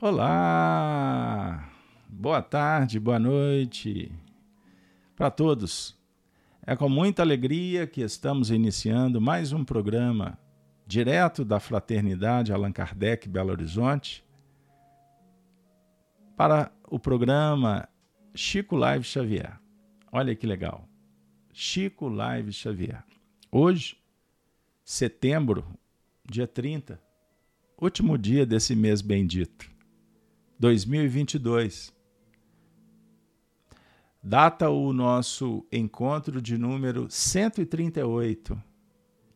Olá! Boa tarde, boa noite para todos. É com muita alegria que estamos iniciando mais um programa direto da Fraternidade Allan Kardec Belo Horizonte para o programa Chico Live Xavier. Olha que legal. Chico Live Xavier. Hoje, setembro, dia 30, último dia desse mês bendito. 2022. Data o nosso encontro de número 138.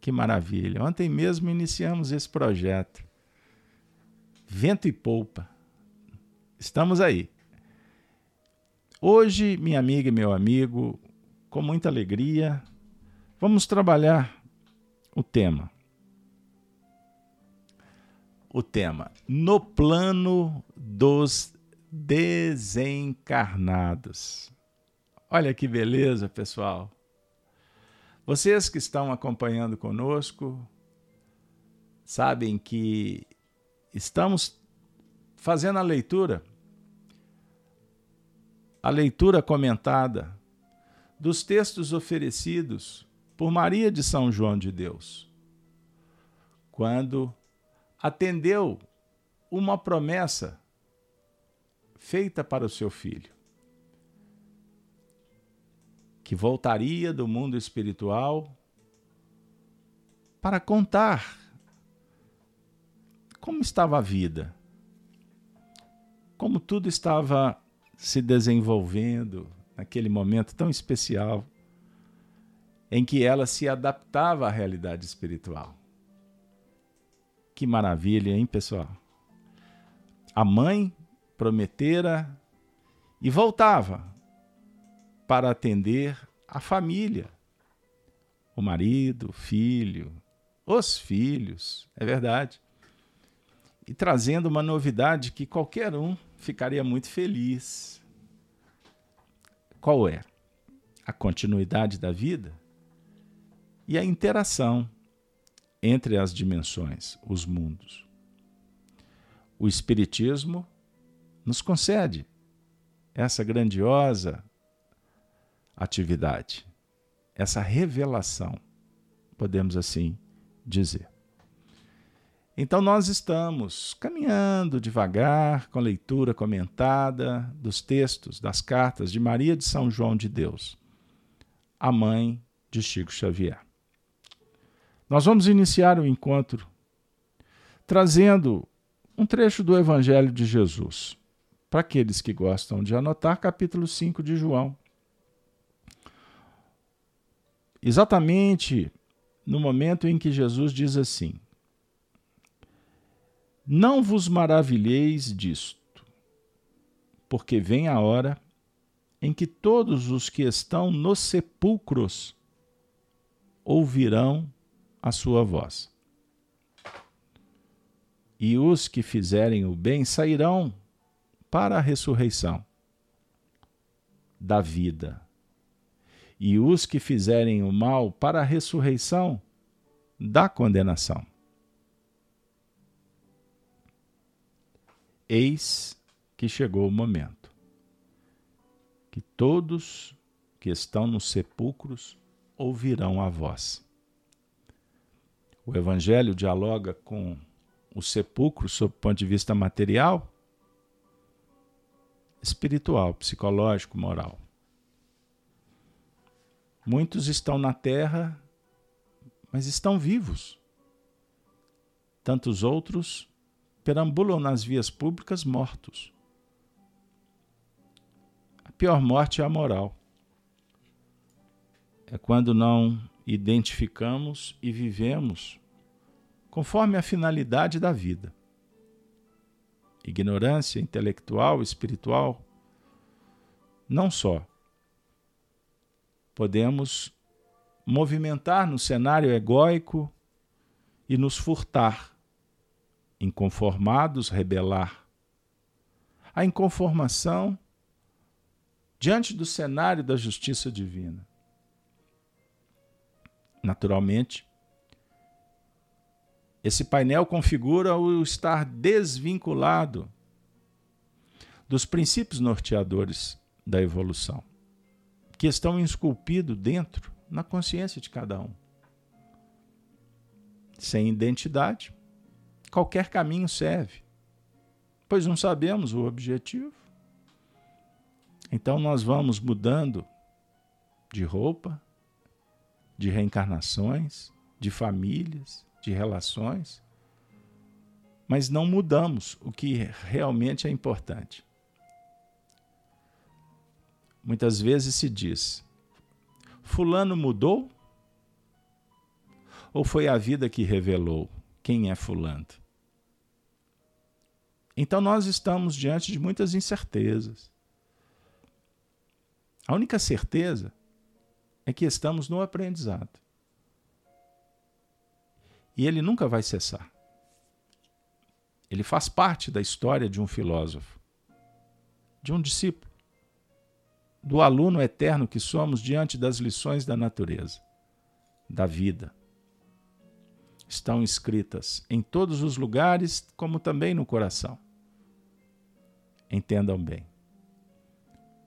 Que maravilha! Ontem mesmo iniciamos esse projeto. Vento e polpa. Estamos aí. Hoje, minha amiga e meu amigo, com muita alegria, vamos trabalhar o tema o tema No Plano dos Desencarnados. Olha que beleza, pessoal. Vocês que estão acompanhando conosco sabem que estamos fazendo a leitura, a leitura comentada dos textos oferecidos por Maria de São João de Deus, quando atendeu uma promessa feita para o seu filho, que voltaria do mundo espiritual para contar como estava a vida, como tudo estava se desenvolvendo naquele momento tão especial em que ela se adaptava à realidade espiritual. Que maravilha, hein, pessoal? A mãe prometera e voltava para atender a família, o marido, o filho, os filhos, é verdade. E trazendo uma novidade que qualquer um ficaria muito feliz. Qual é? A continuidade da vida e a interação entre as dimensões, os mundos. O Espiritismo nos concede essa grandiosa atividade, essa revelação, podemos assim dizer. Então, nós estamos caminhando devagar com a leitura comentada dos textos, das cartas de Maria de São João de Deus, a mãe de Chico Xavier. Nós vamos iniciar o encontro trazendo um trecho do Evangelho de Jesus. Para aqueles que gostam de anotar, capítulo 5 de João. Exatamente no momento em que Jesus diz assim: Não vos maravilheis disto, porque vem a hora em que todos os que estão nos sepulcros ouvirão a sua voz. E os que fizerem o bem sairão para a ressurreição da vida. E os que fizerem o mal para a ressurreição da condenação. Eis que chegou o momento que todos que estão nos sepulcros ouvirão a voz. O Evangelho dialoga com o sepulcro sob o ponto de vista material, espiritual, psicológico, moral. Muitos estão na terra, mas estão vivos. Tantos outros perambulam nas vias públicas mortos. A pior morte é a moral. É quando não identificamos e vivemos conforme a finalidade da vida. Ignorância intelectual, espiritual, não só. Podemos movimentar no cenário egóico e nos furtar, inconformados, rebelar. A inconformação diante do cenário da justiça divina naturalmente. Esse painel configura o estar desvinculado dos princípios norteadores da evolução, que estão esculpidos dentro, na consciência de cada um. Sem identidade, qualquer caminho serve, pois não sabemos o objetivo. Então nós vamos mudando de roupa, de reencarnações, de famílias, de relações, mas não mudamos o que realmente é importante. Muitas vezes se diz: Fulano mudou? Ou foi a vida que revelou quem é Fulano? Então nós estamos diante de muitas incertezas. A única certeza é que estamos no aprendizado. E ele nunca vai cessar. Ele faz parte da história de um filósofo, de um discípulo, do aluno eterno que somos diante das lições da natureza, da vida. Estão escritas em todos os lugares, como também no coração. Entendam bem.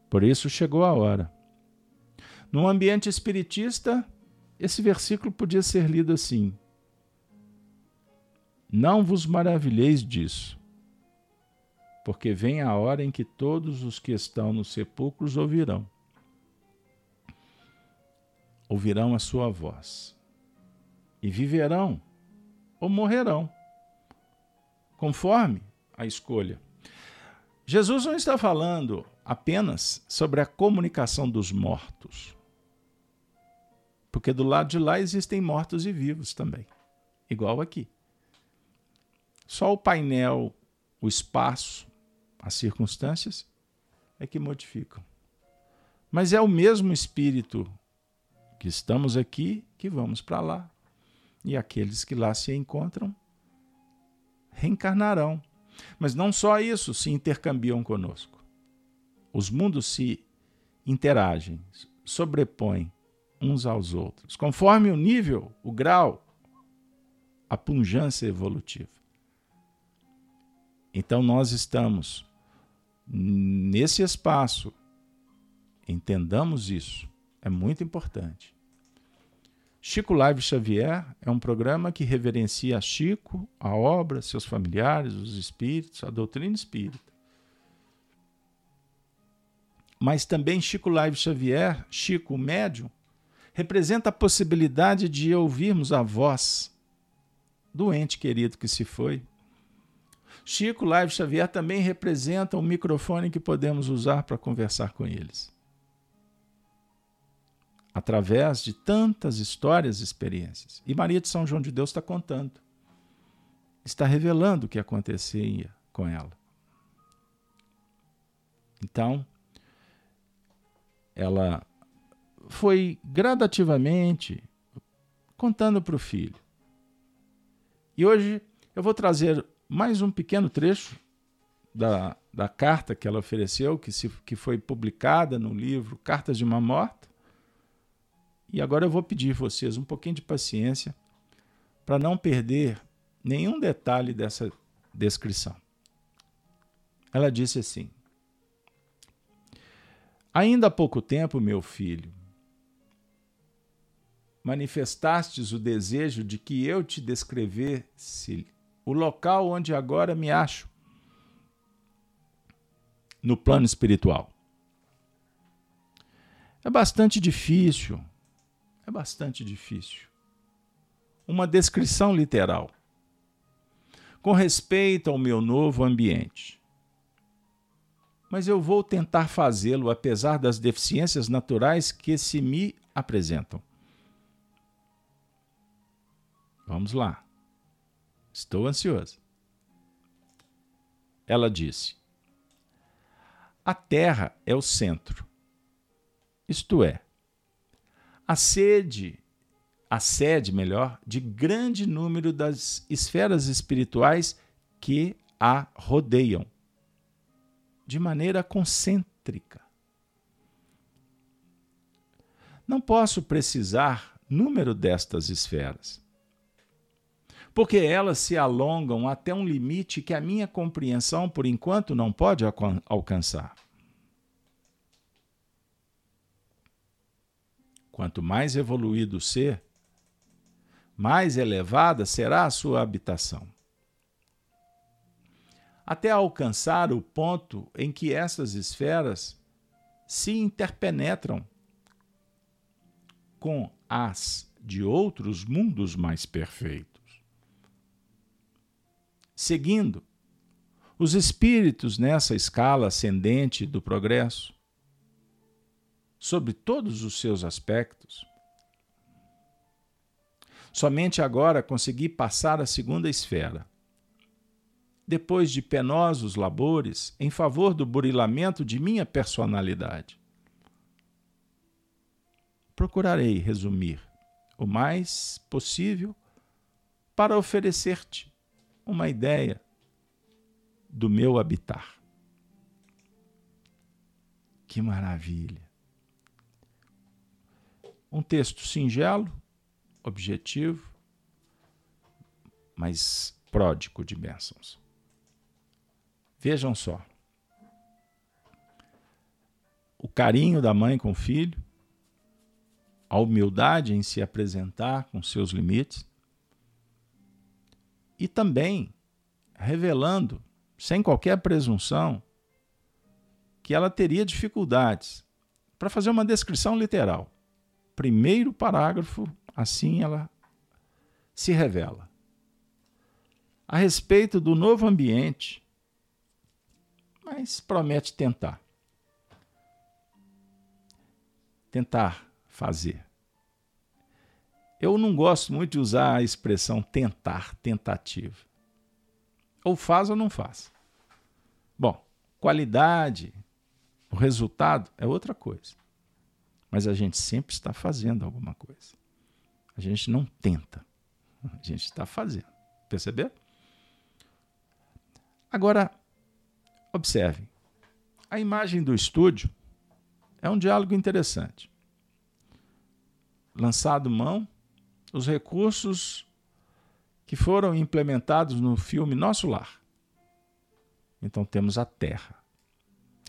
Por isso chegou a hora. Num ambiente espiritista, esse versículo podia ser lido assim: não vos maravilheis disso, porque vem a hora em que todos os que estão nos sepulcros ouvirão. Ouvirão a sua voz, e viverão ou morrerão, conforme a escolha. Jesus não está falando apenas sobre a comunicação dos mortos, porque do lado de lá existem mortos e vivos também, igual aqui. Só o painel, o espaço, as circunstâncias é que modificam. Mas é o mesmo espírito que estamos aqui que vamos para lá. E aqueles que lá se encontram reencarnarão. Mas não só isso se intercambiam conosco. Os mundos se interagem, sobrepõem uns aos outros, conforme o nível, o grau, a pungência evolutiva. Então nós estamos nesse espaço. Entendamos isso. É muito importante. Chico Live Xavier é um programa que reverencia Chico, a obra, seus familiares, os espíritos, a doutrina espírita. Mas também Chico Live Xavier, Chico o médium, representa a possibilidade de ouvirmos a voz do ente querido que se foi, Chico Live Xavier também representa um microfone que podemos usar para conversar com eles. Através de tantas histórias e experiências. E Maria de São João de Deus está contando. Está revelando o que acontecia com ela. Então, ela foi gradativamente contando para o filho. E hoje eu vou trazer mais um pequeno trecho da, da carta que ela ofereceu, que, se, que foi publicada no livro Cartas de uma Morta. E agora eu vou pedir vocês um pouquinho de paciência para não perder nenhum detalhe dessa descrição. Ela disse assim: Ainda há pouco tempo, meu filho, manifestastes o desejo de que eu te descrevesse o local onde agora me acho no plano espiritual. É bastante difícil, é bastante difícil. Uma descrição literal com respeito ao meu novo ambiente. Mas eu vou tentar fazê-lo apesar das deficiências naturais que se me apresentam. Vamos lá. Estou ansioso. Ela disse: A Terra é o centro. Isto é, a sede, a sede, melhor, de grande número das esferas espirituais que a rodeiam, de maneira concêntrica. Não posso precisar número destas esferas porque elas se alongam até um limite que a minha compreensão, por enquanto, não pode alcançar. Quanto mais evoluído ser, mais elevada será a sua habitação. Até alcançar o ponto em que essas esferas se interpenetram com as de outros mundos mais perfeitos. Seguindo, os espíritos nessa escala ascendente do progresso sobre todos os seus aspectos. Somente agora consegui passar à segunda esfera. Depois de penosos labores em favor do burilamento de minha personalidade. Procurarei resumir o mais possível para oferecer-te uma ideia do meu habitar. Que maravilha! Um texto singelo, objetivo, mas pródigo de bênçãos. Vejam só. O carinho da mãe com o filho, a humildade em se apresentar com seus limites e também revelando, sem qualquer presunção, que ela teria dificuldades para fazer uma descrição literal primeiro parágrafo, assim ela se revela. A respeito do novo ambiente, mas promete tentar. Tentar fazer. Eu não gosto muito de usar a expressão tentar, tentativa. Ou faz ou não faz. Bom, qualidade, o resultado é outra coisa. Mas a gente sempre está fazendo alguma coisa. A gente não tenta. A gente está fazendo. Perceber? Agora, observe. A imagem do estúdio é um diálogo interessante. Lançado mão, os recursos que foram implementados no filme Nosso Lar. Então temos a Terra.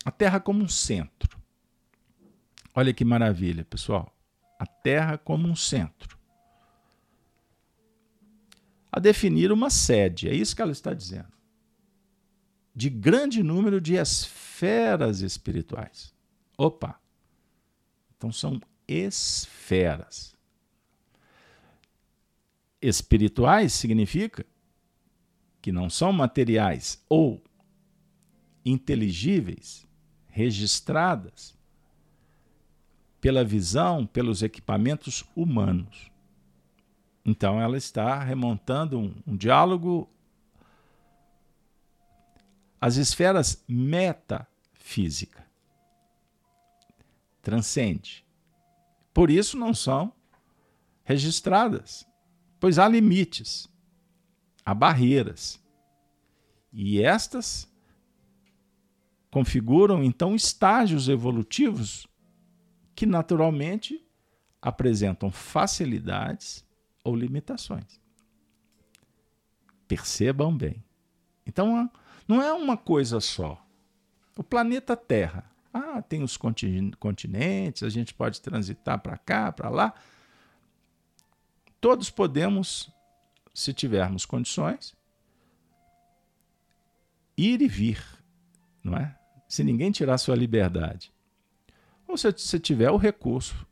A Terra como um centro. Olha que maravilha, pessoal. A Terra como um centro. A definir uma sede, é isso que ela está dizendo. De grande número de esferas espirituais. Opa! Então são esferas. Espirituais significa que não são materiais ou inteligíveis, registradas, pela visão, pelos equipamentos humanos. Então ela está remontando um, um diálogo às esferas metafísica. Transcende. Por isso não são registradas, pois há limites, há barreiras. E estas configuram então estágios evolutivos que naturalmente apresentam facilidades ou limitações. Percebam bem. Então, não é uma coisa só. O planeta Terra. Ah, tem os continentes, a gente pode transitar para cá, para lá. Todos podemos, se tivermos condições, ir e vir, não é? Se ninguém tirar sua liberdade ou se você tiver o recurso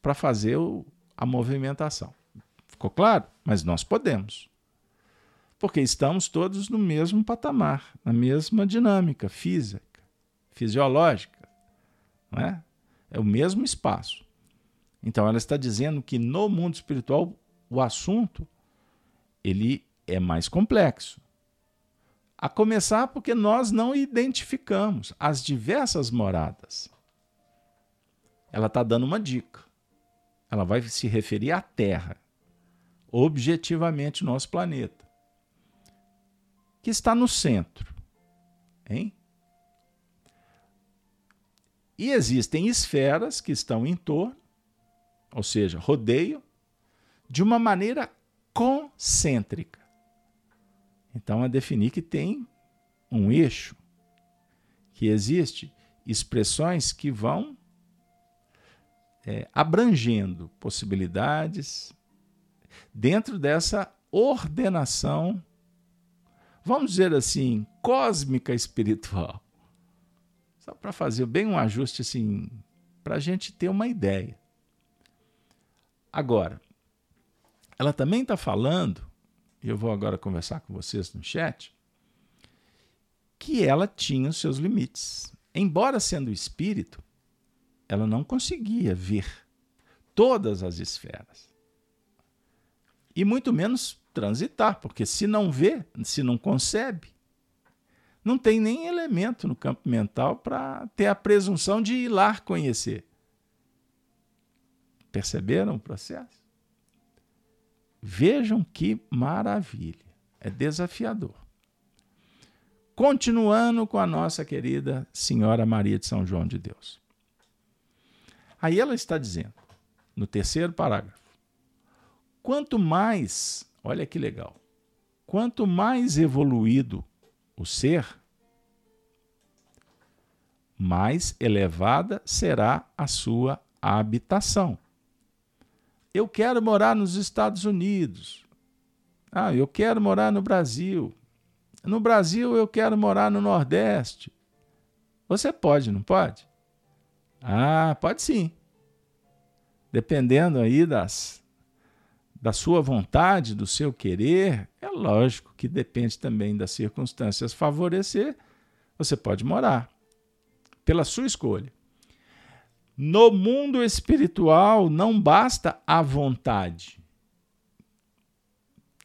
para fazer o, a movimentação. Ficou claro? Mas nós podemos. Porque estamos todos no mesmo patamar, na mesma dinâmica física, fisiológica. Não é? é o mesmo espaço. Então ela está dizendo que no mundo espiritual o assunto ele é mais complexo. A começar porque nós não identificamos as diversas moradas ela está dando uma dica. Ela vai se referir à Terra, objetivamente nosso planeta, que está no centro. Hein? E existem esferas que estão em torno, ou seja, rodeiam, de uma maneira concêntrica. Então, a definir que tem um eixo, que existe expressões que vão é, abrangendo possibilidades dentro dessa ordenação, vamos dizer assim, cósmica espiritual. Só para fazer bem um ajuste assim, para a gente ter uma ideia. Agora, ela também está falando, e eu vou agora conversar com vocês no chat, que ela tinha os seus limites. Embora sendo espírito, ela não conseguia ver todas as esferas. E muito menos transitar, porque se não vê, se não concebe, não tem nem elemento no campo mental para ter a presunção de ir lá conhecer. Perceberam o processo? Vejam que maravilha. É desafiador. Continuando com a nossa querida Senhora Maria de São João de Deus. Aí ela está dizendo, no terceiro parágrafo: quanto mais, olha que legal, quanto mais evoluído o ser, mais elevada será a sua habitação. Eu quero morar nos Estados Unidos. Ah, eu quero morar no Brasil. No Brasil eu quero morar no Nordeste. Você pode, não pode? Ah, pode sim. Dependendo aí das, da sua vontade, do seu querer, é lógico que depende também das circunstâncias favorecer, você pode morar pela sua escolha. No mundo espiritual não basta a vontade.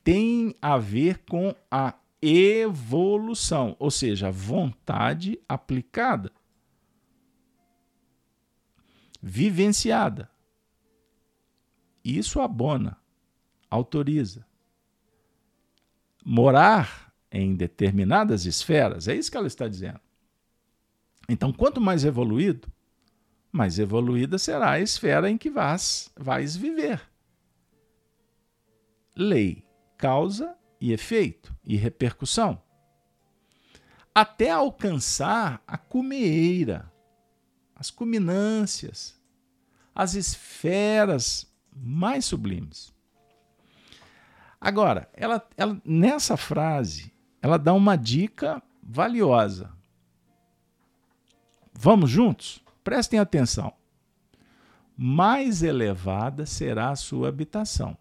Tem a ver com a evolução, ou seja, vontade aplicada vivenciada. Isso abona, autoriza. Morar em determinadas esferas, é isso que ela está dizendo. Então, quanto mais evoluído, mais evoluída será a esfera em que vais, vais viver. Lei, causa e efeito e repercussão. Até alcançar a cumeira, as culminâncias, as esferas mais sublimes. Agora, ela, ela, nessa frase, ela dá uma dica valiosa. Vamos juntos? Prestem atenção. Mais elevada será a sua habitação,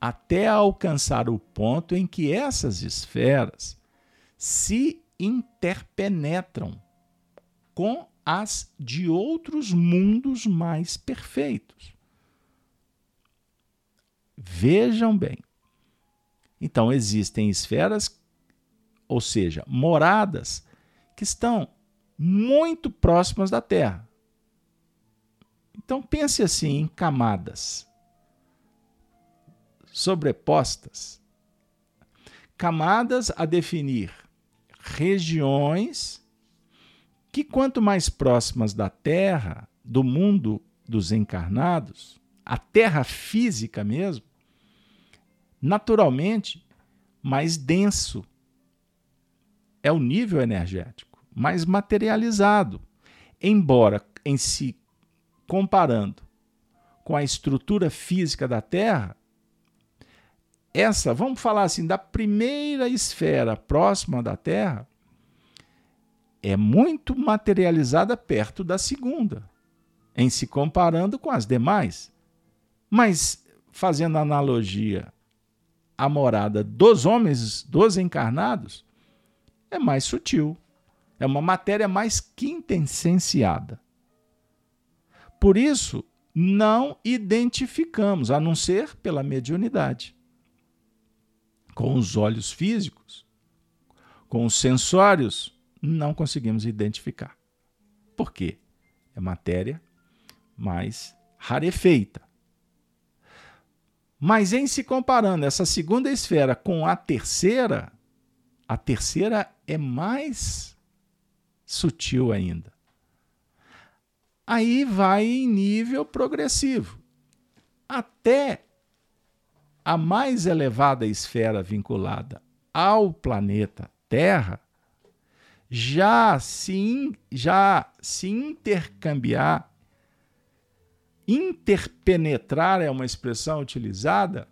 até alcançar o ponto em que essas esferas se interpenetram com as de outros mundos mais perfeitos. Vejam bem. Então, existem esferas, ou seja, moradas, que estão muito próximas da Terra. Então, pense assim em camadas sobrepostas camadas a definir regiões que quanto mais próximas da Terra, do mundo dos encarnados, a Terra física mesmo, naturalmente mais denso é o nível energético, mais materializado, embora em si comparando com a estrutura física da Terra, essa, vamos falar assim, da primeira esfera próxima da Terra, é muito materializada perto da segunda, em se comparando com as demais. Mas, fazendo analogia à morada dos homens, dos encarnados, é mais sutil. É uma matéria mais quintessenciada. Por isso, não identificamos, a não ser pela mediunidade. Com os olhos físicos, com os sensórios não conseguimos identificar. Por quê? É matéria mais rarefeita. Mas em se comparando essa segunda esfera com a terceira, a terceira é mais sutil ainda. Aí vai em nível progressivo, até a mais elevada esfera vinculada ao planeta Terra já se, já se intercambiar, interpenetrar é uma expressão utilizada,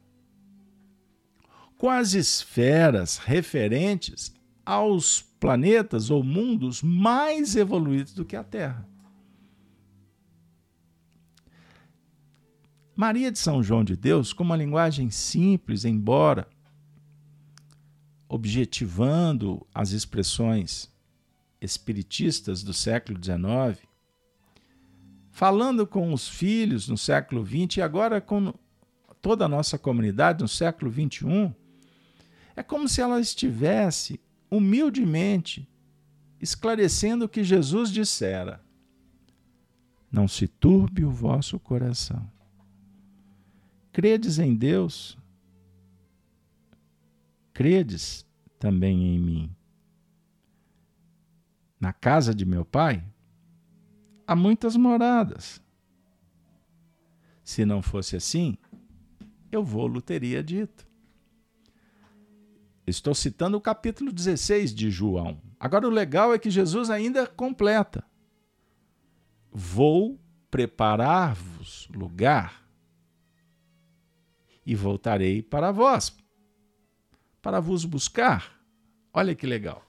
com as esferas referentes aos planetas ou mundos mais evoluídos do que a Terra. Maria de São João de Deus, com uma linguagem simples, embora objetivando as expressões espiritistas do século XIX, falando com os filhos no século XX e agora com toda a nossa comunidade no século XXI, é como se ela estivesse humildemente esclarecendo o que Jesus dissera: Não se turbe o vosso coração. Credes em Deus, credes também em mim na casa de meu pai, há muitas moradas. Se não fosse assim, eu vou-lo teria dito. Estou citando o capítulo 16 de João. Agora, o legal é que Jesus ainda completa: Vou preparar-vos lugar e voltarei para vós, para vos buscar. Olha que legal.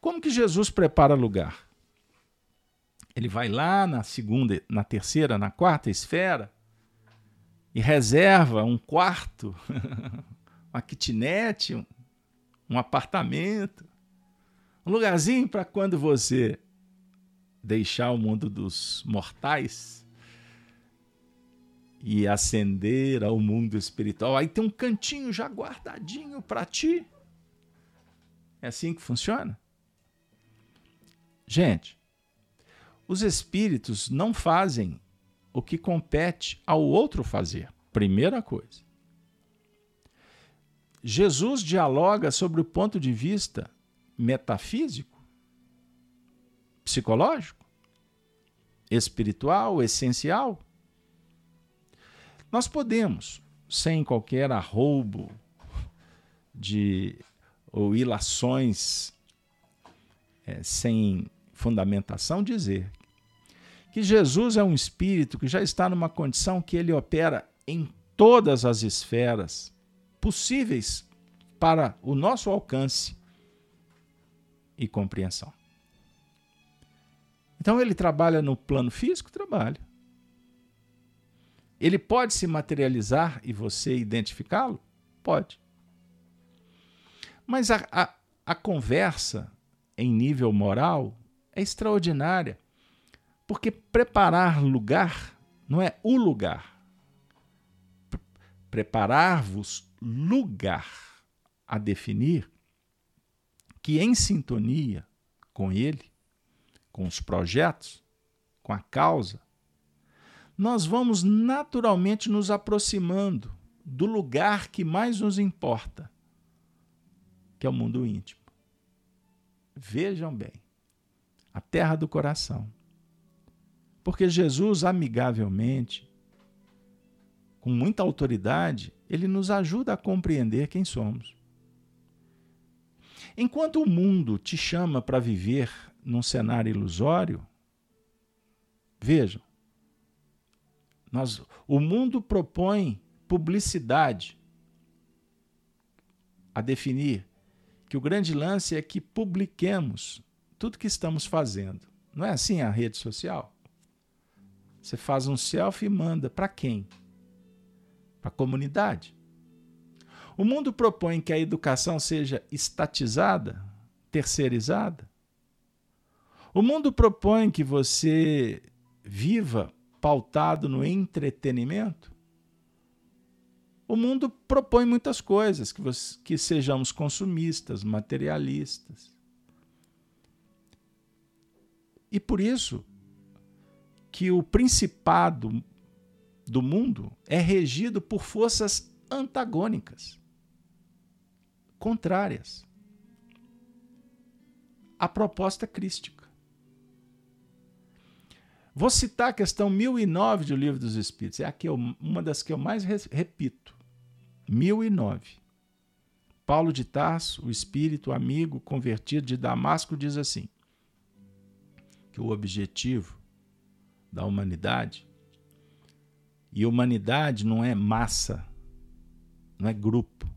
Como que Jesus prepara lugar? Ele vai lá na segunda, na terceira, na quarta esfera e reserva um quarto, uma kitnet, um, apartamento, um lugarzinho para quando você deixar o mundo dos mortais e ascender ao mundo espiritual. Aí tem um cantinho já guardadinho para ti. É assim que funciona? Gente, os espíritos não fazem o que compete ao outro fazer. Primeira coisa. Jesus dialoga sobre o ponto de vista metafísico, psicológico, espiritual, essencial. Nós podemos, sem qualquer arroubo de ou ilações, é, sem fundamentação dizer que Jesus é um espírito que já está numa condição que ele opera em todas as esferas possíveis para o nosso alcance e compreensão. Então ele trabalha no plano físico? Trabalha. Ele pode se materializar e você identificá-lo? Pode. Mas a, a, a conversa em nível moral é extraordinária. Porque preparar lugar não é o lugar. Preparar-vos lugar a definir que em sintonia com ele, com os projetos, com a causa, nós vamos naturalmente nos aproximando do lugar que mais nos importa, que é o mundo íntimo. Vejam bem a terra do coração. Porque Jesus, amigavelmente, com muita autoridade, ele nos ajuda a compreender quem somos. Enquanto o mundo te chama para viver num cenário ilusório, vejam, nós, o mundo propõe publicidade a definir que o grande lance é que publiquemos tudo que estamos fazendo. Não é assim a rede social? Você faz um selfie e manda para quem? Para a comunidade. O mundo propõe que a educação seja estatizada, terceirizada. O mundo propõe que você viva pautado no entretenimento. O mundo propõe muitas coisas, que, você, que sejamos consumistas, materialistas. E por isso que o principado do mundo é regido por forças antagônicas, contrárias à proposta crística. Vou citar a questão 1009 do Livro dos Espíritos, é aqui uma das que eu mais repito. 1009. Paulo de Tarso, o espírito amigo convertido de Damasco, diz assim: que o objetivo da humanidade, e humanidade não é massa, não é grupo,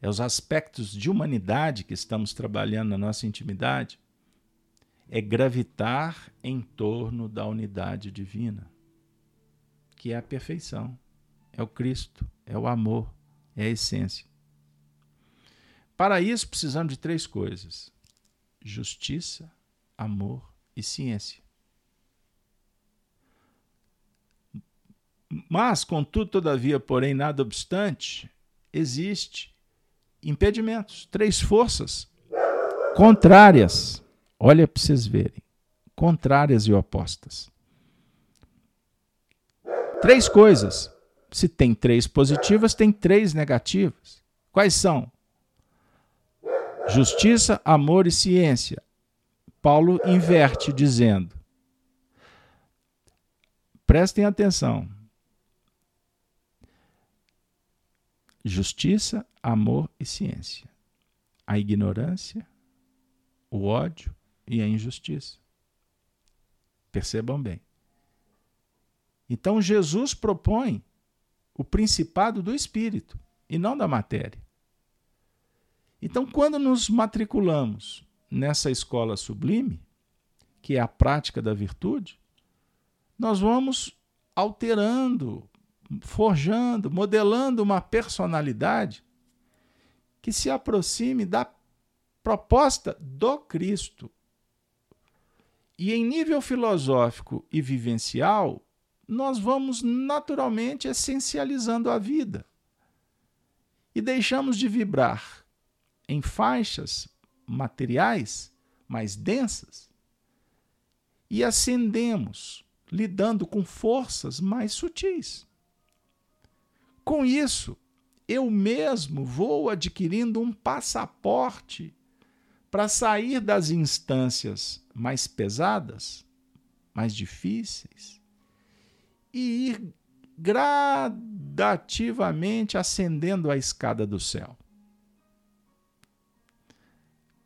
é os aspectos de humanidade que estamos trabalhando na nossa intimidade, é gravitar em torno da unidade divina, que é a perfeição, é o Cristo, é o amor, é a essência. Para isso, precisamos de três coisas: justiça, amor e ciência. Mas, contudo, todavia, porém, nada obstante, existe impedimentos, três forças contrárias. Olha para vocês verem, contrárias e opostas. Três coisas. Se tem três positivas, tem três negativas. Quais são? Justiça, amor e ciência. Paulo inverte dizendo: prestem atenção. Justiça, amor e ciência. A ignorância, o ódio e a injustiça. Percebam bem. Então Jesus propõe o principado do espírito e não da matéria. Então, quando nos matriculamos nessa escola sublime, que é a prática da virtude, nós vamos alterando, forjando, modelando uma personalidade que se aproxime da proposta do Cristo. E em nível filosófico e vivencial, nós vamos naturalmente essencializando a vida e deixamos de vibrar em faixas materiais mais densas e ascendemos, lidando com forças mais sutis. Com isso, eu mesmo vou adquirindo um passaporte para sair das instâncias mais pesadas, mais difíceis, e ir gradativamente ascendendo a escada do céu.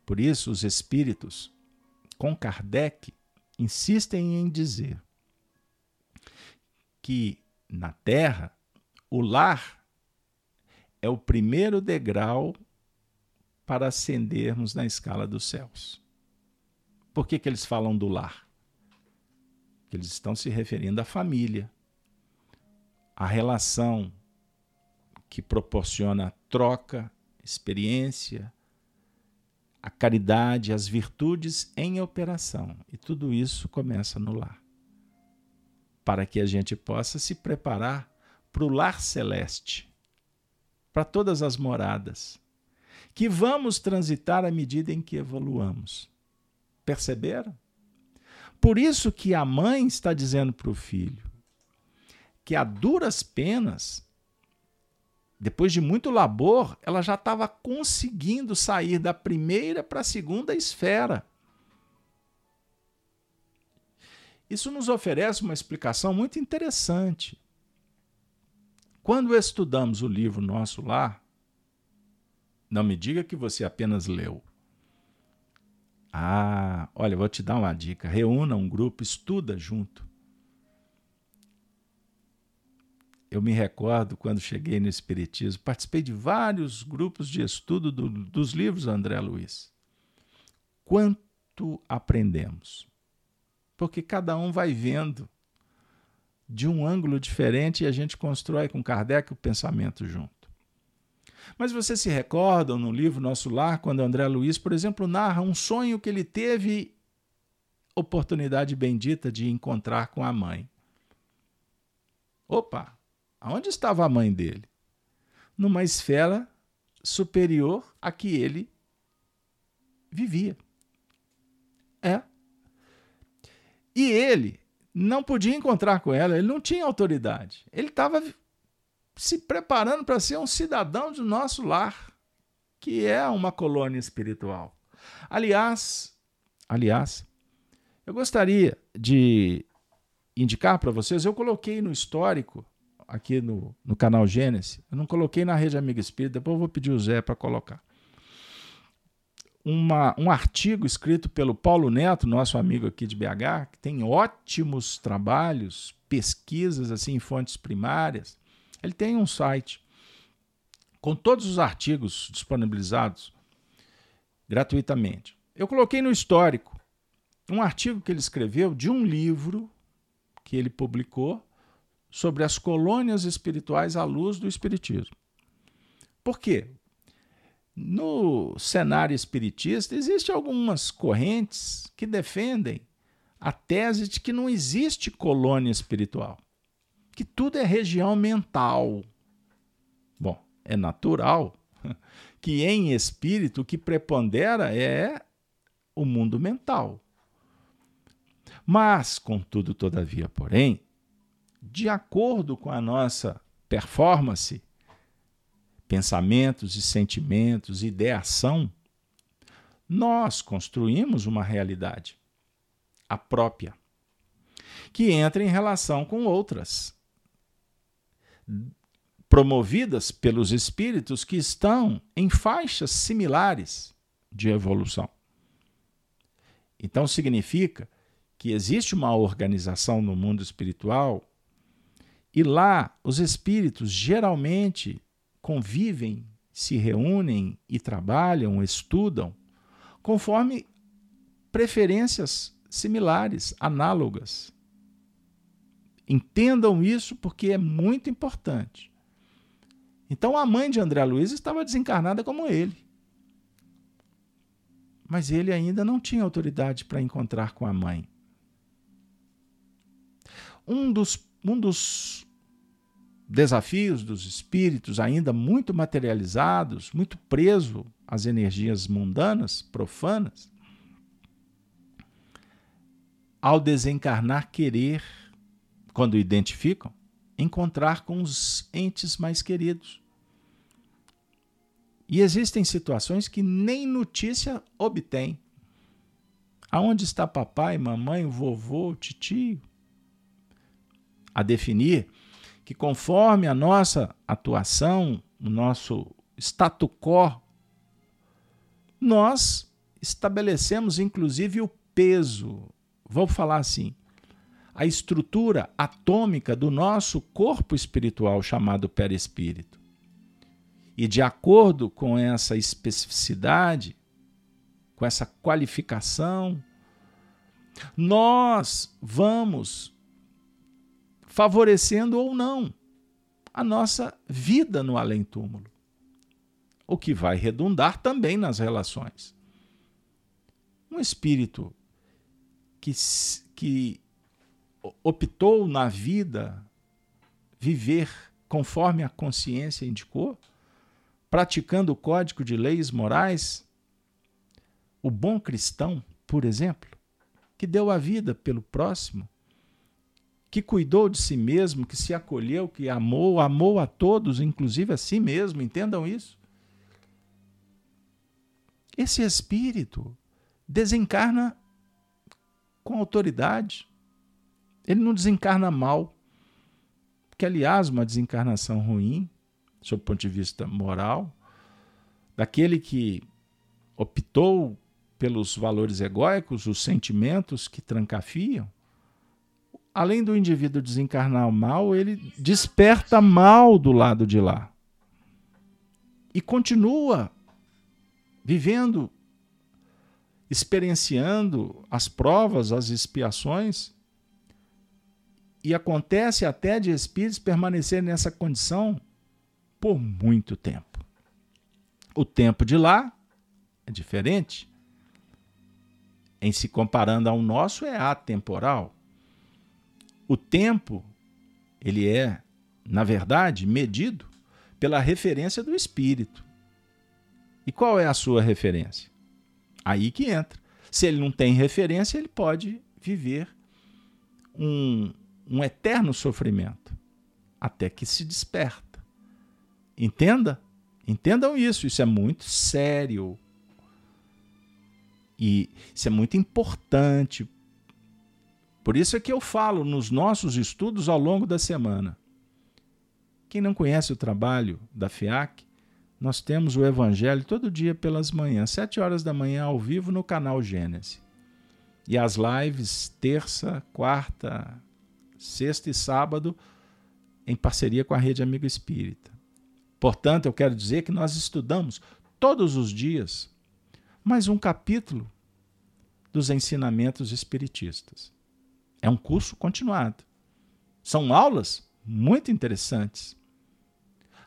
Por isso, os espíritos, com Kardec, insistem em dizer que na Terra o lar é o primeiro degrau para ascendermos na escala dos céus. Por que, que eles falam do lar? Porque eles estão se referindo à família, à relação que proporciona troca, experiência, a caridade, as virtudes em operação. E tudo isso começa no lar. Para que a gente possa se preparar para o lar celeste, para todas as moradas, que vamos transitar à medida em que evoluamos. Perceberam? Por isso que a mãe está dizendo para o filho que a duras penas depois de muito labor, ela já estava conseguindo sair da primeira para a segunda esfera. Isso nos oferece uma explicação muito interessante. Quando estudamos o livro Nosso Lar, não me diga que você apenas leu. Ah, olha, vou te dar uma dica. Reúna um grupo, estuda junto. eu me recordo quando cheguei no Espiritismo, participei de vários grupos de estudo do, dos livros André Luiz. Quanto aprendemos? Porque cada um vai vendo de um ângulo diferente e a gente constrói com Kardec o pensamento junto. Mas vocês se recordam no livro Nosso Lar, quando André Luiz, por exemplo, narra um sonho que ele teve oportunidade bendita de encontrar com a mãe. Opa, Aonde estava a mãe dele? Numa esfera superior a que ele vivia. É. E ele não podia encontrar com ela, ele não tinha autoridade. Ele estava se preparando para ser um cidadão do nosso lar, que é uma colônia espiritual. Aliás, aliás, eu gostaria de indicar para vocês, eu coloquei no histórico aqui no, no canal Gênesis. Eu não coloquei na rede Amiga Espírita, depois eu vou pedir o Zé para colocar. Uma, um artigo escrito pelo Paulo Neto, nosso amigo aqui de BH, que tem ótimos trabalhos, pesquisas assim em fontes primárias. Ele tem um site com todos os artigos disponibilizados gratuitamente. Eu coloquei no histórico um artigo que ele escreveu de um livro que ele publicou sobre as colônias espirituais à luz do Espiritismo. Por quê? No cenário espiritista, existem algumas correntes que defendem a tese de que não existe colônia espiritual, que tudo é região mental. Bom, é natural que em espírito o que prepondera é o mundo mental. Mas, contudo, todavia, porém, de acordo com a nossa performance, pensamentos e sentimentos, ideação, nós construímos uma realidade, a própria, que entra em relação com outras, promovidas pelos espíritos que estão em faixas similares de evolução. Então significa que existe uma organização no mundo espiritual e lá os espíritos geralmente convivem, se reúnem e trabalham, estudam, conforme preferências similares, análogas. Entendam isso porque é muito importante. Então a mãe de André Luiz estava desencarnada como ele. Mas ele ainda não tinha autoridade para encontrar com a mãe. Um dos um dos desafios dos espíritos ainda muito materializados, muito preso às energias mundanas, profanas, ao desencarnar, querer, quando identificam, encontrar com os entes mais queridos. E existem situações que nem notícia obtém. Aonde está papai, mamãe, vovô, titio? a definir que, conforme a nossa atuação, o nosso statu quo, nós estabelecemos inclusive o peso, vou falar assim, a estrutura atômica do nosso corpo espiritual chamado perispírito. E de acordo com essa especificidade, com essa qualificação, nós vamos favorecendo ou não a nossa vida no além-túmulo, o que vai redundar também nas relações. Um espírito que, que optou na vida viver conforme a consciência indicou, praticando o código de leis morais, o bom cristão, por exemplo, que deu a vida pelo próximo, que cuidou de si mesmo, que se acolheu, que amou, amou a todos, inclusive a si mesmo, entendam isso. Esse espírito desencarna com autoridade. Ele não desencarna mal. Que, aliás, uma desencarnação ruim, sob o ponto de vista moral, daquele que optou pelos valores egóicos, os sentimentos que trancafiam, além do indivíduo desencarnar mal, ele desperta mal do lado de lá. E continua vivendo, experienciando as provas, as expiações. E acontece até de espíritos permanecerem nessa condição por muito tempo. O tempo de lá é diferente. Em se comparando ao nosso, é atemporal. O tempo, ele é, na verdade, medido pela referência do espírito. E qual é a sua referência? Aí que entra. Se ele não tem referência, ele pode viver um, um eterno sofrimento até que se desperta. Entenda? Entendam isso, isso é muito sério. E isso é muito importante por isso é que eu falo nos nossos estudos ao longo da semana. Quem não conhece o trabalho da FIAC, nós temos o Evangelho todo dia pelas manhãs, sete horas da manhã, ao vivo, no canal Gênesis. E as lives, terça, quarta, sexta e sábado, em parceria com a Rede Amigo Espírita. Portanto, eu quero dizer que nós estudamos todos os dias mais um capítulo dos ensinamentos espiritistas. É um curso continuado. São aulas muito interessantes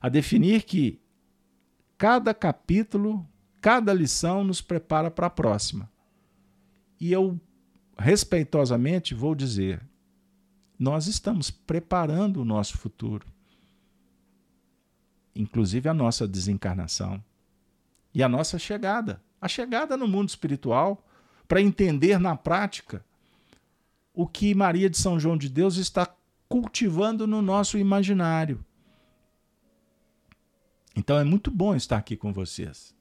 a definir que cada capítulo, cada lição nos prepara para a próxima. E eu respeitosamente vou dizer: nós estamos preparando o nosso futuro, inclusive a nossa desencarnação e a nossa chegada, a chegada no mundo espiritual, para entender na prática o que Maria de São João de Deus está cultivando no nosso imaginário. Então é muito bom estar aqui com vocês.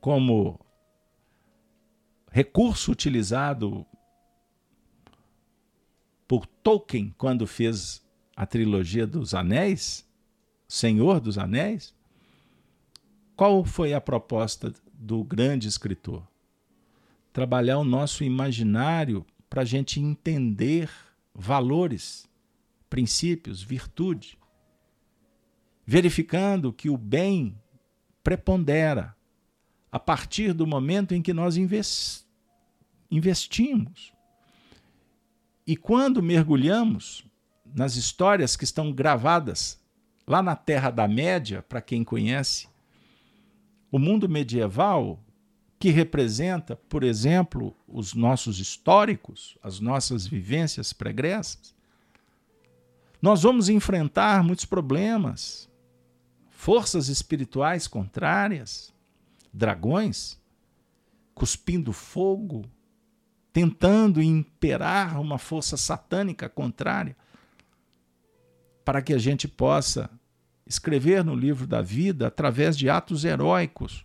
Como recurso utilizado por Tolkien quando fez a trilogia dos Anéis, Senhor dos Anéis, qual foi a proposta do grande escritor? Trabalhar o nosso imaginário para a gente entender valores, princípios, virtude verificando que o bem prepondera a partir do momento em que nós investimos. E quando mergulhamos nas histórias que estão gravadas lá na Terra da Média, para quem conhece, o mundo medieval, que representa, por exemplo, os nossos históricos, as nossas vivências pregressas, nós vamos enfrentar muitos problemas, forças espirituais contrárias, dragões, cuspindo fogo, tentando imperar uma força satânica contrária, para que a gente possa escrever no livro da vida através de atos heróicos,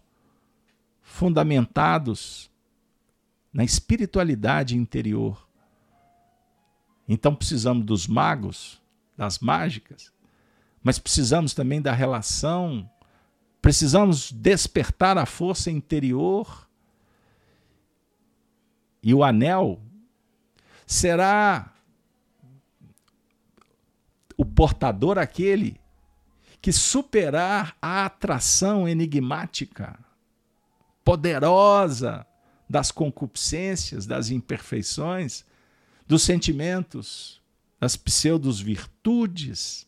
fundamentados na espiritualidade interior. Então precisamos dos magos, das mágicas, mas precisamos também da relação, precisamos despertar a força interior. E o anel será o portador aquele que superar a atração enigmática, poderosa das concupiscências, das imperfeições, dos sentimentos, das pseudos virtudes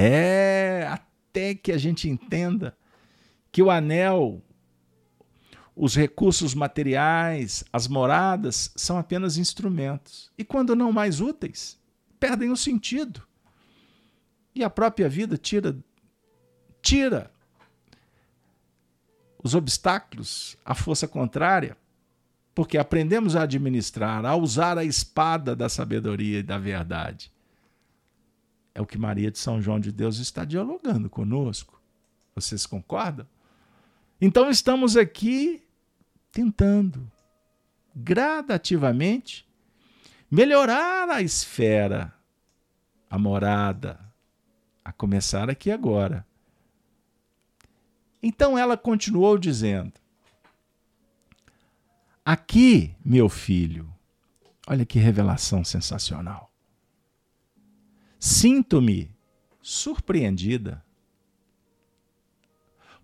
é, até que a gente entenda que o anel, os recursos materiais, as moradas são apenas instrumentos. E quando não mais úteis, perdem o sentido. E a própria vida tira tira os obstáculos, a força contrária, porque aprendemos a administrar, a usar a espada da sabedoria e da verdade. É o que Maria de São João de Deus está dialogando conosco. Vocês concordam? Então estamos aqui tentando gradativamente melhorar a esfera, a morada, a começar aqui agora. Então ela continuou dizendo: Aqui, meu filho, olha que revelação sensacional. Sinto-me surpreendida,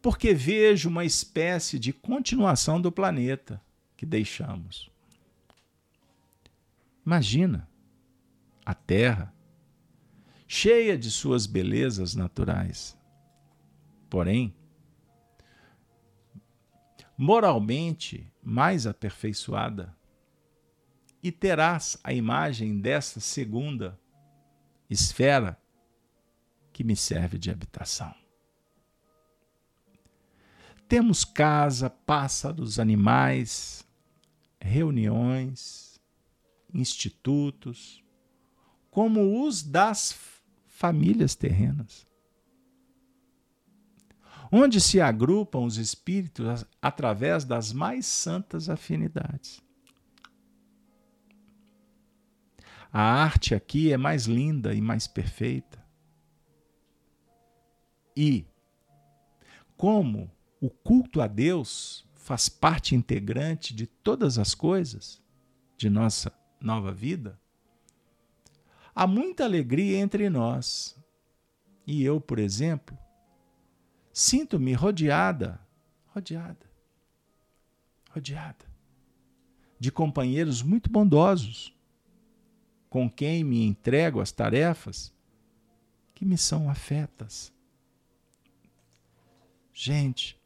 porque vejo uma espécie de continuação do planeta que deixamos. Imagina a Terra, cheia de suas belezas naturais, porém, moralmente mais aperfeiçoada, e terás a imagem dessa segunda esfera que me serve de habitação. Temos casa, pássaros, animais, reuniões, institutos, como os das famílias terrenas, onde se agrupam os espíritos através das mais santas afinidades. A arte aqui é mais linda e mais perfeita. E como o culto a Deus faz parte integrante de todas as coisas de nossa nova vida, há muita alegria entre nós. E eu, por exemplo, sinto-me rodeada, rodeada, rodeada de companheiros muito bondosos, com quem me entrego as tarefas que me são afetas. Gente,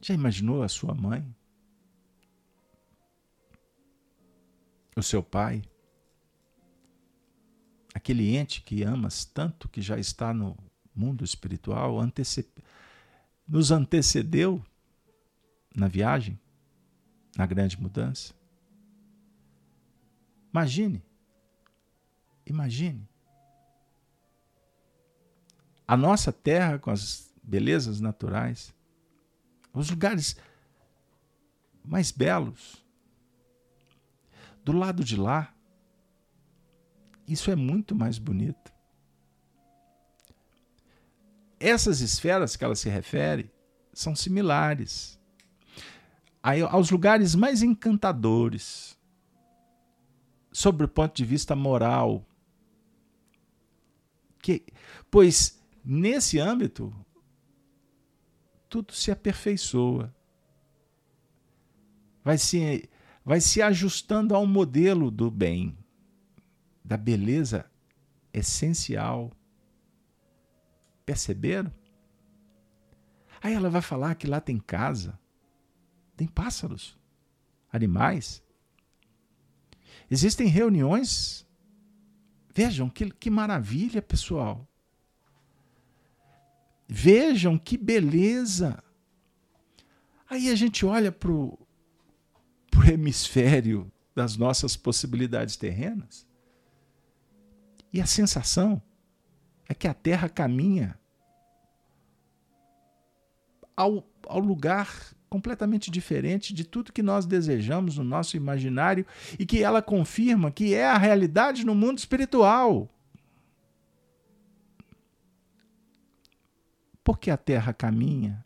já imaginou a sua mãe? O seu pai? Aquele ente que amas tanto, que já está no mundo espiritual, nos antecedeu na viagem, na grande mudança? Imagine, imagine. A nossa terra com as belezas naturais, os lugares mais belos. Do lado de lá, isso é muito mais bonito. Essas esferas que ela se refere são similares aos lugares mais encantadores, sobre o ponto de vista moral. Que, pois nesse âmbito tudo se aperfeiçoa. Vai se, vai se ajustando ao modelo do bem, da beleza essencial. Perceberam? Aí ela vai falar que lá tem casa, tem pássaros, animais. Existem reuniões. Vejam que, que maravilha, pessoal. Vejam que beleza! Aí a gente olha para o hemisfério das nossas possibilidades terrenas e a sensação é que a Terra caminha ao, ao lugar completamente diferente de tudo que nós desejamos no nosso imaginário e que ela confirma que é a realidade no mundo espiritual. Por que a Terra caminha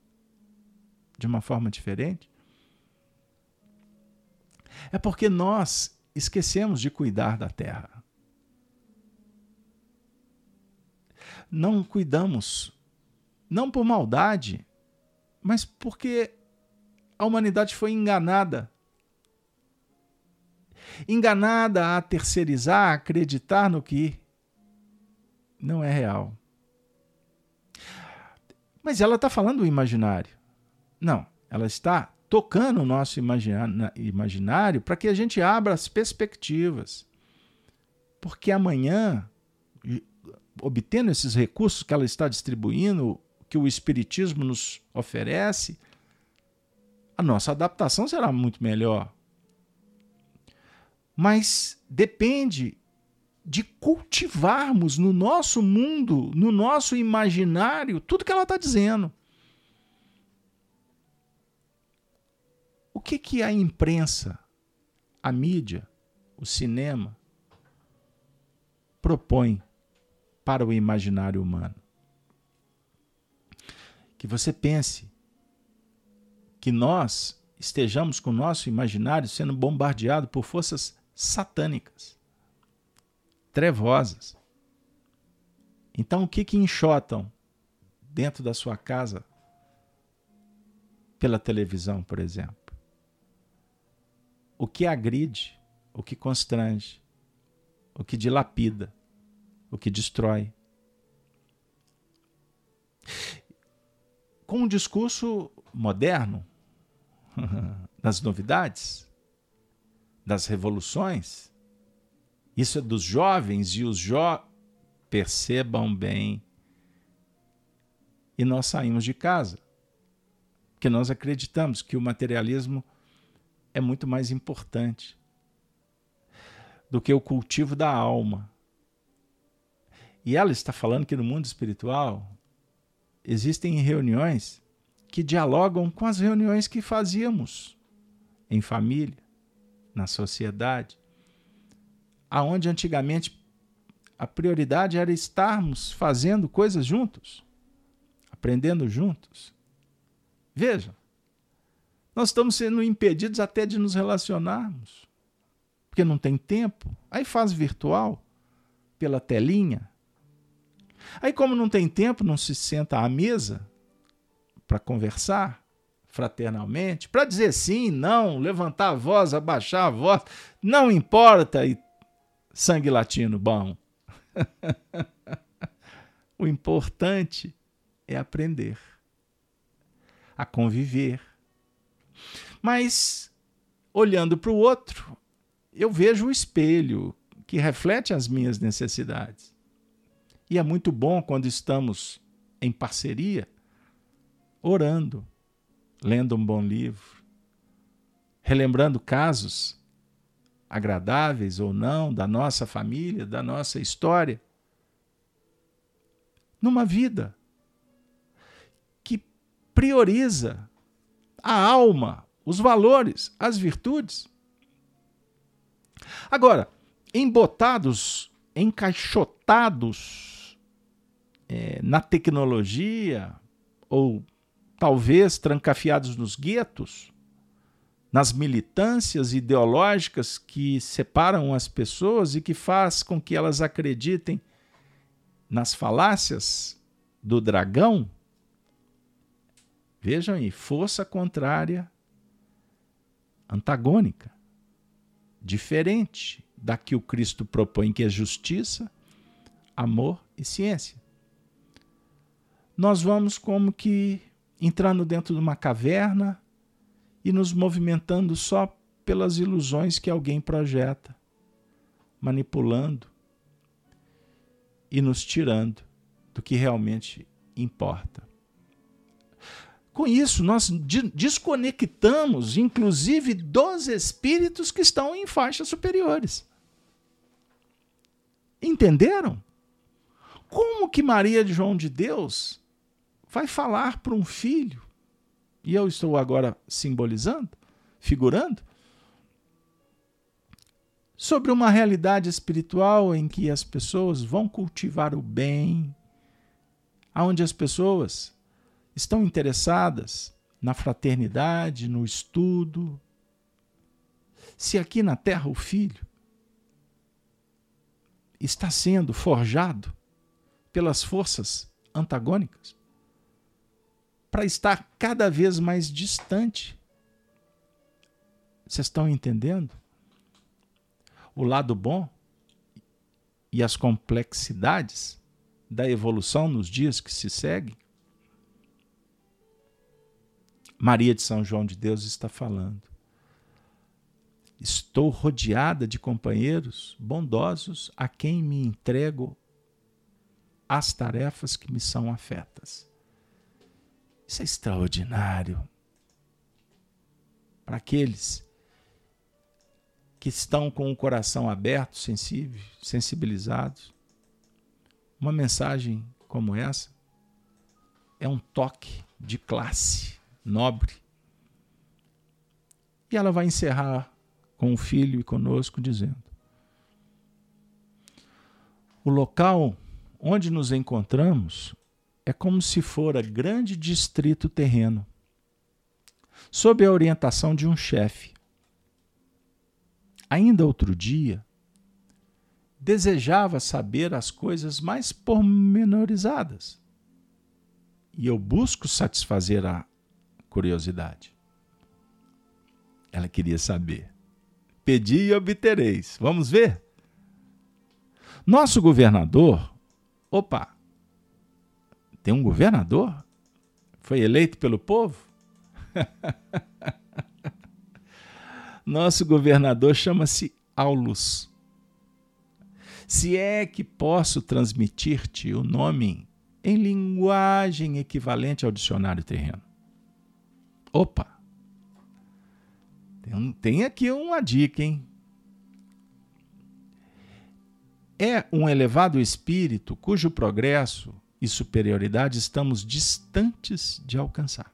de uma forma diferente? É porque nós esquecemos de cuidar da Terra. Não cuidamos, não por maldade, mas porque a humanidade foi enganada. Enganada a terceirizar, a acreditar no que não é real. Mas ela está falando do imaginário. Não, ela está tocando o nosso imaginário para que a gente abra as perspectivas. Porque amanhã, obtendo esses recursos que ela está distribuindo, que o Espiritismo nos oferece, a nossa adaptação será muito melhor. Mas depende de cultivarmos no nosso mundo, no nosso imaginário, tudo que ela está dizendo. O que, que a imprensa, a mídia, o cinema propõe para o imaginário humano? Que você pense que nós estejamos com o nosso imaginário sendo bombardeado por forças satânicas trevosas. Então, o que que enxotam dentro da sua casa pela televisão, por exemplo? O que agride, o que constrange, o que dilapida, o que destrói. Com um discurso moderno das novidades, das revoluções, isso é dos jovens e os jovens percebam bem. E nós saímos de casa. Porque nós acreditamos que o materialismo é muito mais importante do que o cultivo da alma. E ela está falando que no mundo espiritual existem reuniões que dialogam com as reuniões que fazíamos em família, na sociedade aonde antigamente a prioridade era estarmos fazendo coisas juntos, aprendendo juntos. Veja, nós estamos sendo impedidos até de nos relacionarmos, porque não tem tempo. Aí faz virtual, pela telinha. Aí, como não tem tempo, não se senta à mesa para conversar fraternalmente, para dizer sim, não, levantar a voz, abaixar a voz, não importa, e sangue latino bom. o importante é aprender a conviver. Mas, olhando para o outro, eu vejo o espelho que reflete as minhas necessidades. E é muito bom quando estamos em parceria, orando, lendo um bom livro, relembrando casos agradáveis ou não da nossa família, da nossa história. Numa vida que prioriza a alma, os valores, as virtudes. Agora, embotados, encaixotados é, na tecnologia, ou talvez trancafiados nos guetos, nas militâncias ideológicas que separam as pessoas e que faz com que elas acreditem nas falácias do dragão. Vejam aí, força contrária, antagônica, diferente da que o Cristo propõe, que é justiça, amor e ciência. Nós vamos como que entrando dentro de uma caverna e nos movimentando só pelas ilusões que alguém projeta, manipulando e nos tirando do que realmente importa. Com isso, nós desconectamos, inclusive, dos espíritos que estão em faixas superiores. Entenderam? Como que Maria de João de Deus vai falar para um filho, e eu estou agora simbolizando, figurando, sobre uma realidade espiritual em que as pessoas vão cultivar o bem, aonde as pessoas estão interessadas na fraternidade, no estudo. Se aqui na terra o filho está sendo forjado pelas forças antagônicas para estar cada vez mais distante. Vocês estão entendendo? O lado bom e as complexidades da evolução nos dias que se seguem? Maria de São João de Deus está falando. Estou rodeada de companheiros bondosos a quem me entrego as tarefas que me são afetas. Isso é extraordinário. Para aqueles que estão com o coração aberto, sensível, sensibilizados, uma mensagem como essa é um toque de classe nobre. E ela vai encerrar com o filho e conosco, dizendo: O local onde nos encontramos é como se fora grande distrito terreno, sob a orientação de um chefe. Ainda outro dia, desejava saber as coisas mais pormenorizadas. E eu busco satisfazer a curiosidade. Ela queria saber. Pedi e obtereis. Vamos ver? Nosso governador, opa, tem um governador? Foi eleito pelo povo? Nosso governador chama-se Aulus. Se é que posso transmitir-te o nome em linguagem equivalente ao dicionário terreno. Opa! Tem, tem aqui uma dica, hein? É um elevado espírito cujo progresso e superioridade estamos distantes de alcançar.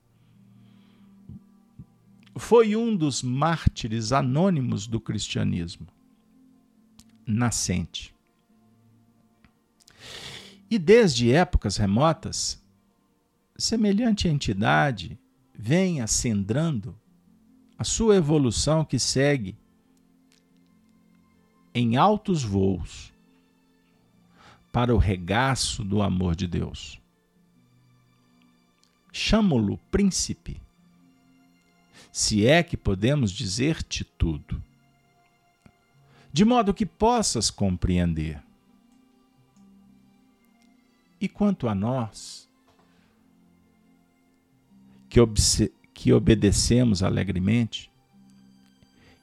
Foi um dos mártires anônimos do cristianismo, nascente. E desde épocas remotas, semelhante entidade vem acendrando a sua evolução que segue em altos voos para o regaço do amor de Deus. Chamo-lo príncipe, se é que podemos dizer-te tudo, de modo que possas compreender. E quanto a nós, que, obedecemos alegremente,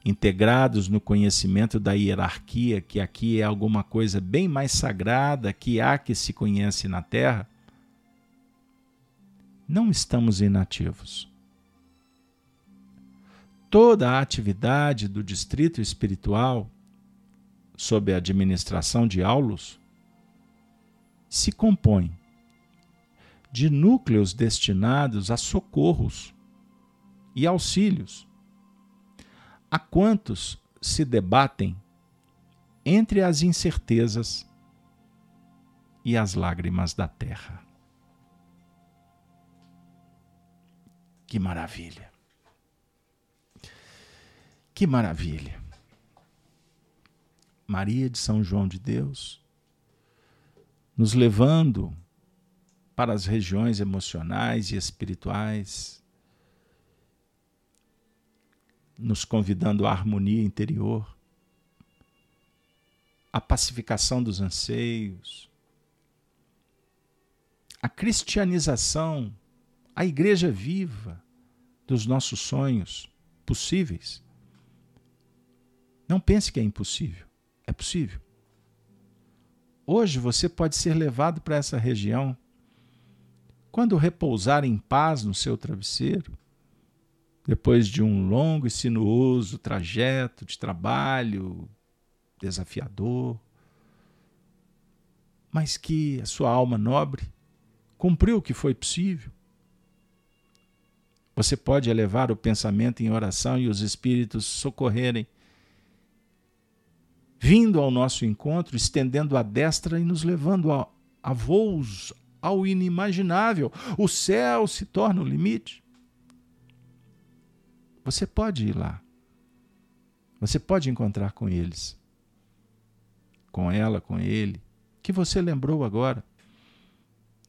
integrados no conhecimento da hierarquia, que aqui é alguma coisa bem mais sagrada que há que se conhece na Terra, não estamos inativos. Toda a atividade do distrito espiritual, sob a administração de Aulus, se compõe de núcleos destinados a socorros e auxílios a quantos se debatem entre as incertezas e as lágrimas da terra. Que maravilha! Que maravilha! Maria de São João de Deus, nos levando para as regiões emocionais e espirituais nos convidando à harmonia interior, à pacificação dos anseios, à cristianização, à igreja viva dos nossos sonhos possíveis. Não pense que é impossível, é possível. Hoje você pode ser levado para essa região quando repousar em paz no seu travesseiro depois de um longo e sinuoso trajeto de trabalho desafiador, mas que a sua alma nobre cumpriu o que foi possível. Você pode elevar o pensamento em oração e os espíritos socorrerem, vindo ao nosso encontro, estendendo a destra e nos levando a, a voos ao inimaginável. O céu se torna o limite. Você pode ir lá. Você pode encontrar com eles. Com ela, com ele. Que você lembrou agora.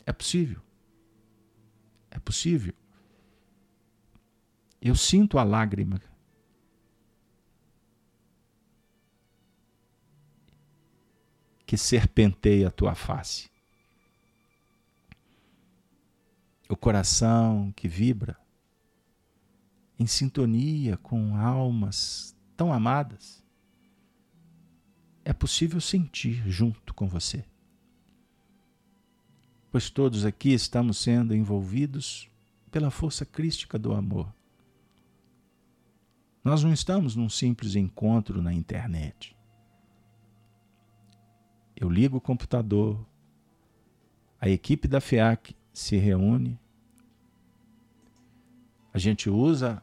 É possível. É possível. Eu sinto a lágrima. Que serpenteia a tua face. O coração que vibra em sintonia com almas tão amadas, é possível sentir junto com você. Pois todos aqui estamos sendo envolvidos pela força crística do amor. Nós não estamos num simples encontro na internet. Eu ligo o computador, a equipe da FEAC se reúne a gente usa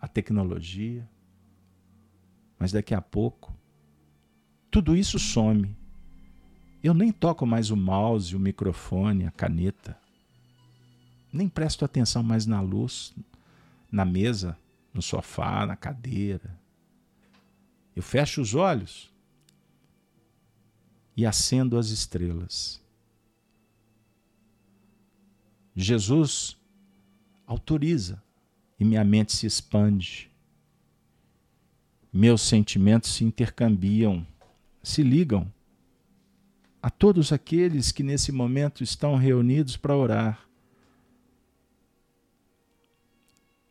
a tecnologia, mas daqui a pouco tudo isso some. Eu nem toco mais o mouse, o microfone, a caneta. Nem presto atenção mais na luz, na mesa, no sofá, na cadeira. Eu fecho os olhos e acendo as estrelas. Jesus autoriza e minha mente se expande. Meus sentimentos se intercambiam, se ligam a todos aqueles que nesse momento estão reunidos para orar.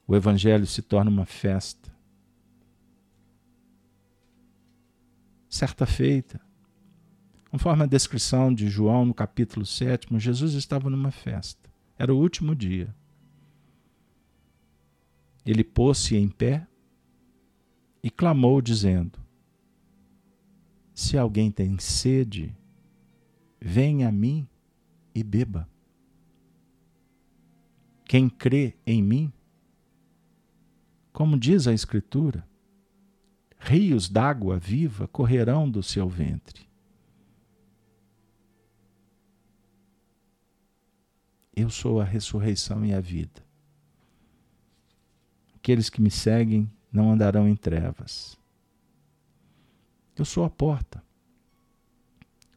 O Evangelho se torna uma festa. Certa feita, conforme a descrição de João no capítulo 7, Jesus estava numa festa. Era o último dia. Ele pôs-se em pé e clamou, dizendo: Se alguém tem sede, venha a mim e beba. Quem crê em mim, como diz a Escritura, rios d'água viva correrão do seu ventre. Eu sou a ressurreição e a vida. Aqueles que me seguem não andarão em trevas. Eu sou a porta.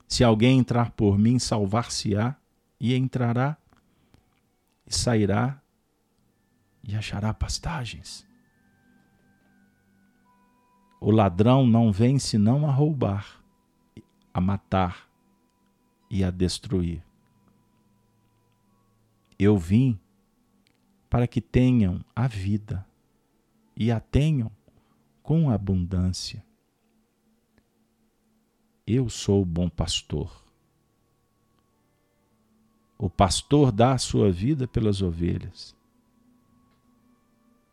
Se alguém entrar por mim, salvar-se-á e entrará e sairá e achará pastagens. O ladrão não vem senão a roubar, a matar e a destruir. Eu vim para que tenham a vida e a tenham com abundância. Eu sou o bom pastor. O pastor dá a sua vida pelas ovelhas.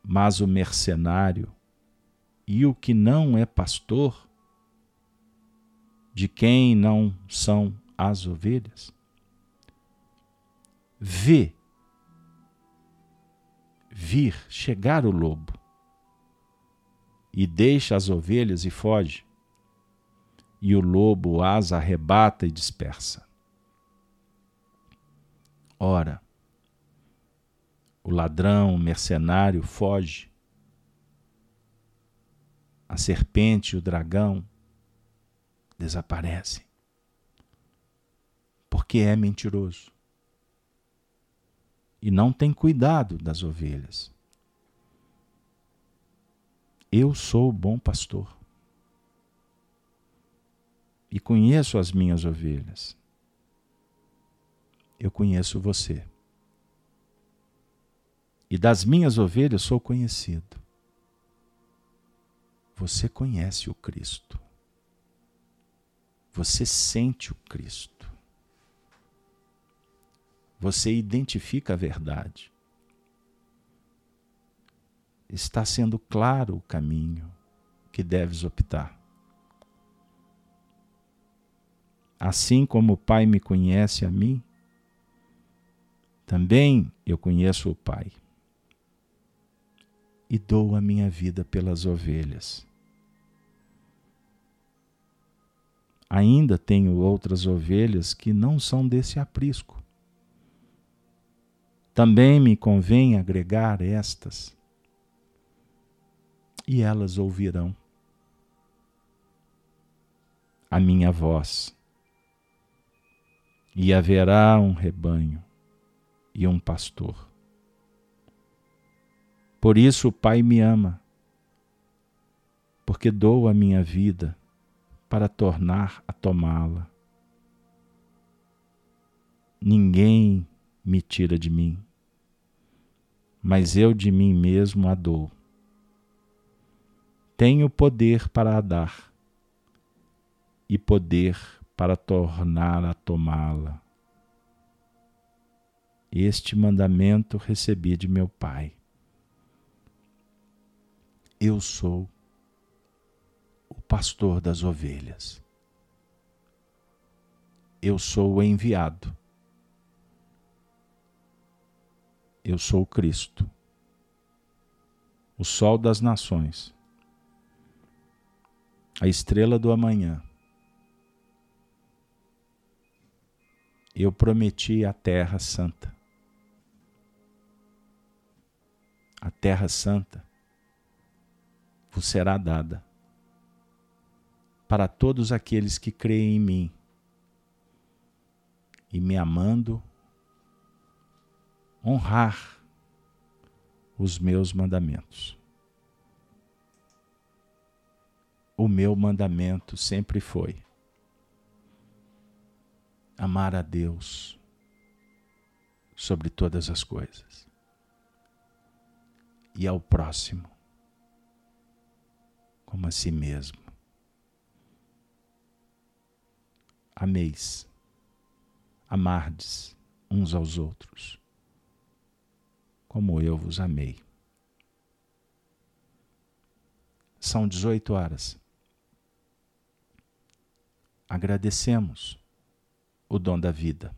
Mas o mercenário e o que não é pastor, de quem não são as ovelhas, vê vir chegar o lobo e deixa as ovelhas e foge, e o lobo as arrebata e dispersa. Ora, o ladrão, o mercenário foge, a serpente e o dragão desaparecem, porque é mentiroso e não tem cuidado das ovelhas. Eu sou o bom pastor e conheço as minhas ovelhas. Eu conheço você. E das minhas ovelhas sou conhecido. Você conhece o Cristo. Você sente o Cristo você identifica a verdade. Está sendo claro o caminho que deves optar. Assim como o Pai me conhece a mim, também eu conheço o Pai. E dou a minha vida pelas ovelhas. Ainda tenho outras ovelhas que não são desse aprisco. Também me convém agregar estas, e elas ouvirão a minha voz, e haverá um rebanho e um pastor. Por isso o Pai me ama, porque dou a minha vida para tornar a tomá-la. Ninguém me tira de mim, mas eu de mim mesmo a dou. Tenho poder para a dar e poder para tornar a tomá-la. Este mandamento recebi de meu Pai. Eu sou o pastor das ovelhas. Eu sou o enviado Eu sou o Cristo, o Sol das nações, a estrela do amanhã. Eu prometi a terra santa. A terra santa vos será dada para todos aqueles que creem em mim e me amando honrar os meus mandamentos. O meu mandamento sempre foi amar a Deus sobre todas as coisas e ao próximo como a si mesmo. Ameis, amardes uns aos outros como eu vos amei. São 18 horas. Agradecemos o dom da vida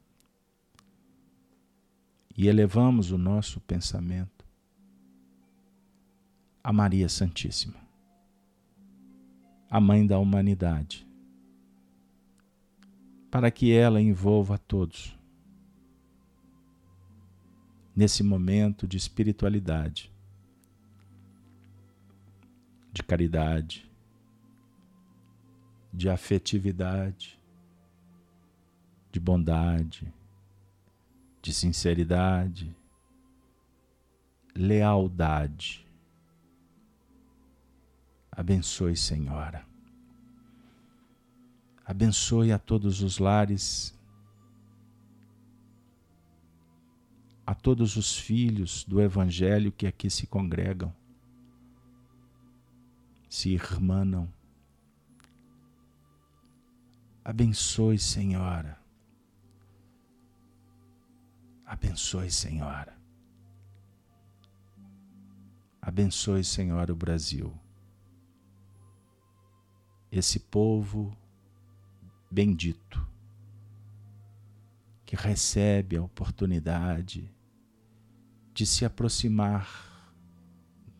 e elevamos o nosso pensamento a Maria Santíssima, a Mãe da humanidade, para que ela envolva a todos nesse momento de espiritualidade, de caridade, de afetividade, de bondade, de sinceridade, lealdade. Abençoe, Senhora. Abençoe a todos os lares, a todos os filhos do Evangelho que aqui se congregam, se irmanam. Abençoe, Senhora. Abençoe, Senhora. Abençoe, Senhora, o Brasil. Esse povo bendito que recebe a oportunidade de se aproximar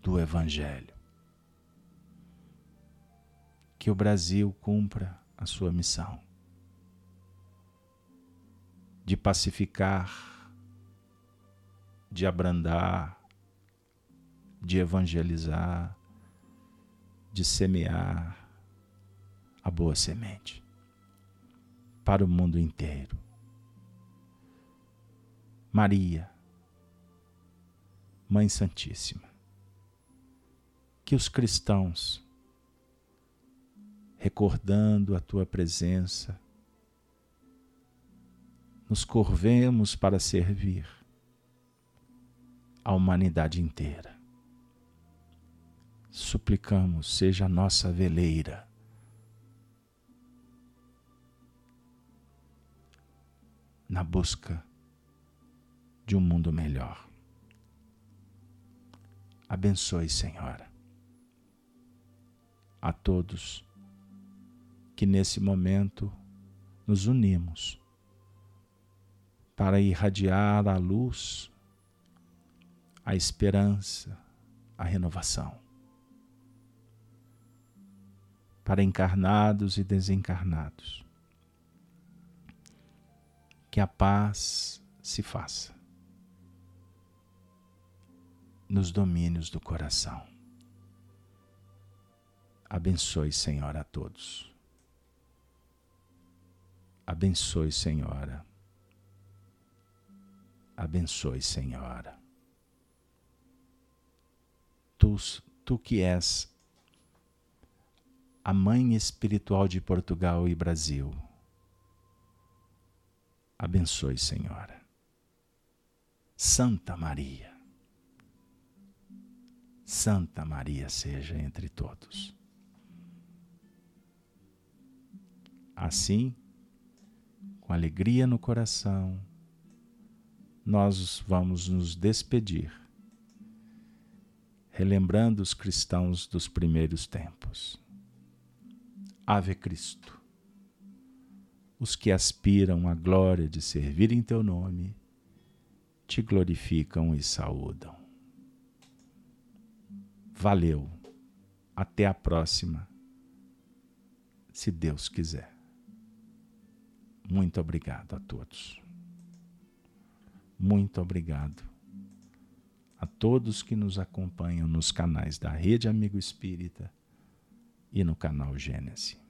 do Evangelho. Que o Brasil cumpra a sua missão de pacificar, de abrandar, de evangelizar, de semear a boa semente para o mundo inteiro. Maria, Mãe Santíssima, que os cristãos, recordando a tua presença, nos curvemos para servir a humanidade inteira suplicamos, seja a nossa veleira. Na busca de um mundo melhor. Abençoe, Senhora, a todos que nesse momento nos unimos para irradiar a luz, a esperança, a renovação para encarnados e desencarnados. Que a paz se faça nos domínios do coração. Abençoe, Senhora, a todos. Abençoe, Senhora. Abençoe, Senhora. Tu, tu que és a mãe espiritual de Portugal e Brasil. Abençoe, Senhora. Santa Maria. Santa Maria seja entre todos. Assim, com alegria no coração, nós vamos nos despedir, relembrando os cristãos dos primeiros tempos. Ave Cristo. Os que aspiram à glória de servir em teu nome, te glorificam e saúdam. Valeu. Até a próxima, se Deus quiser. Muito obrigado a todos. Muito obrigado a todos que nos acompanham nos canais da Rede Amigo Espírita e no canal Gênesis.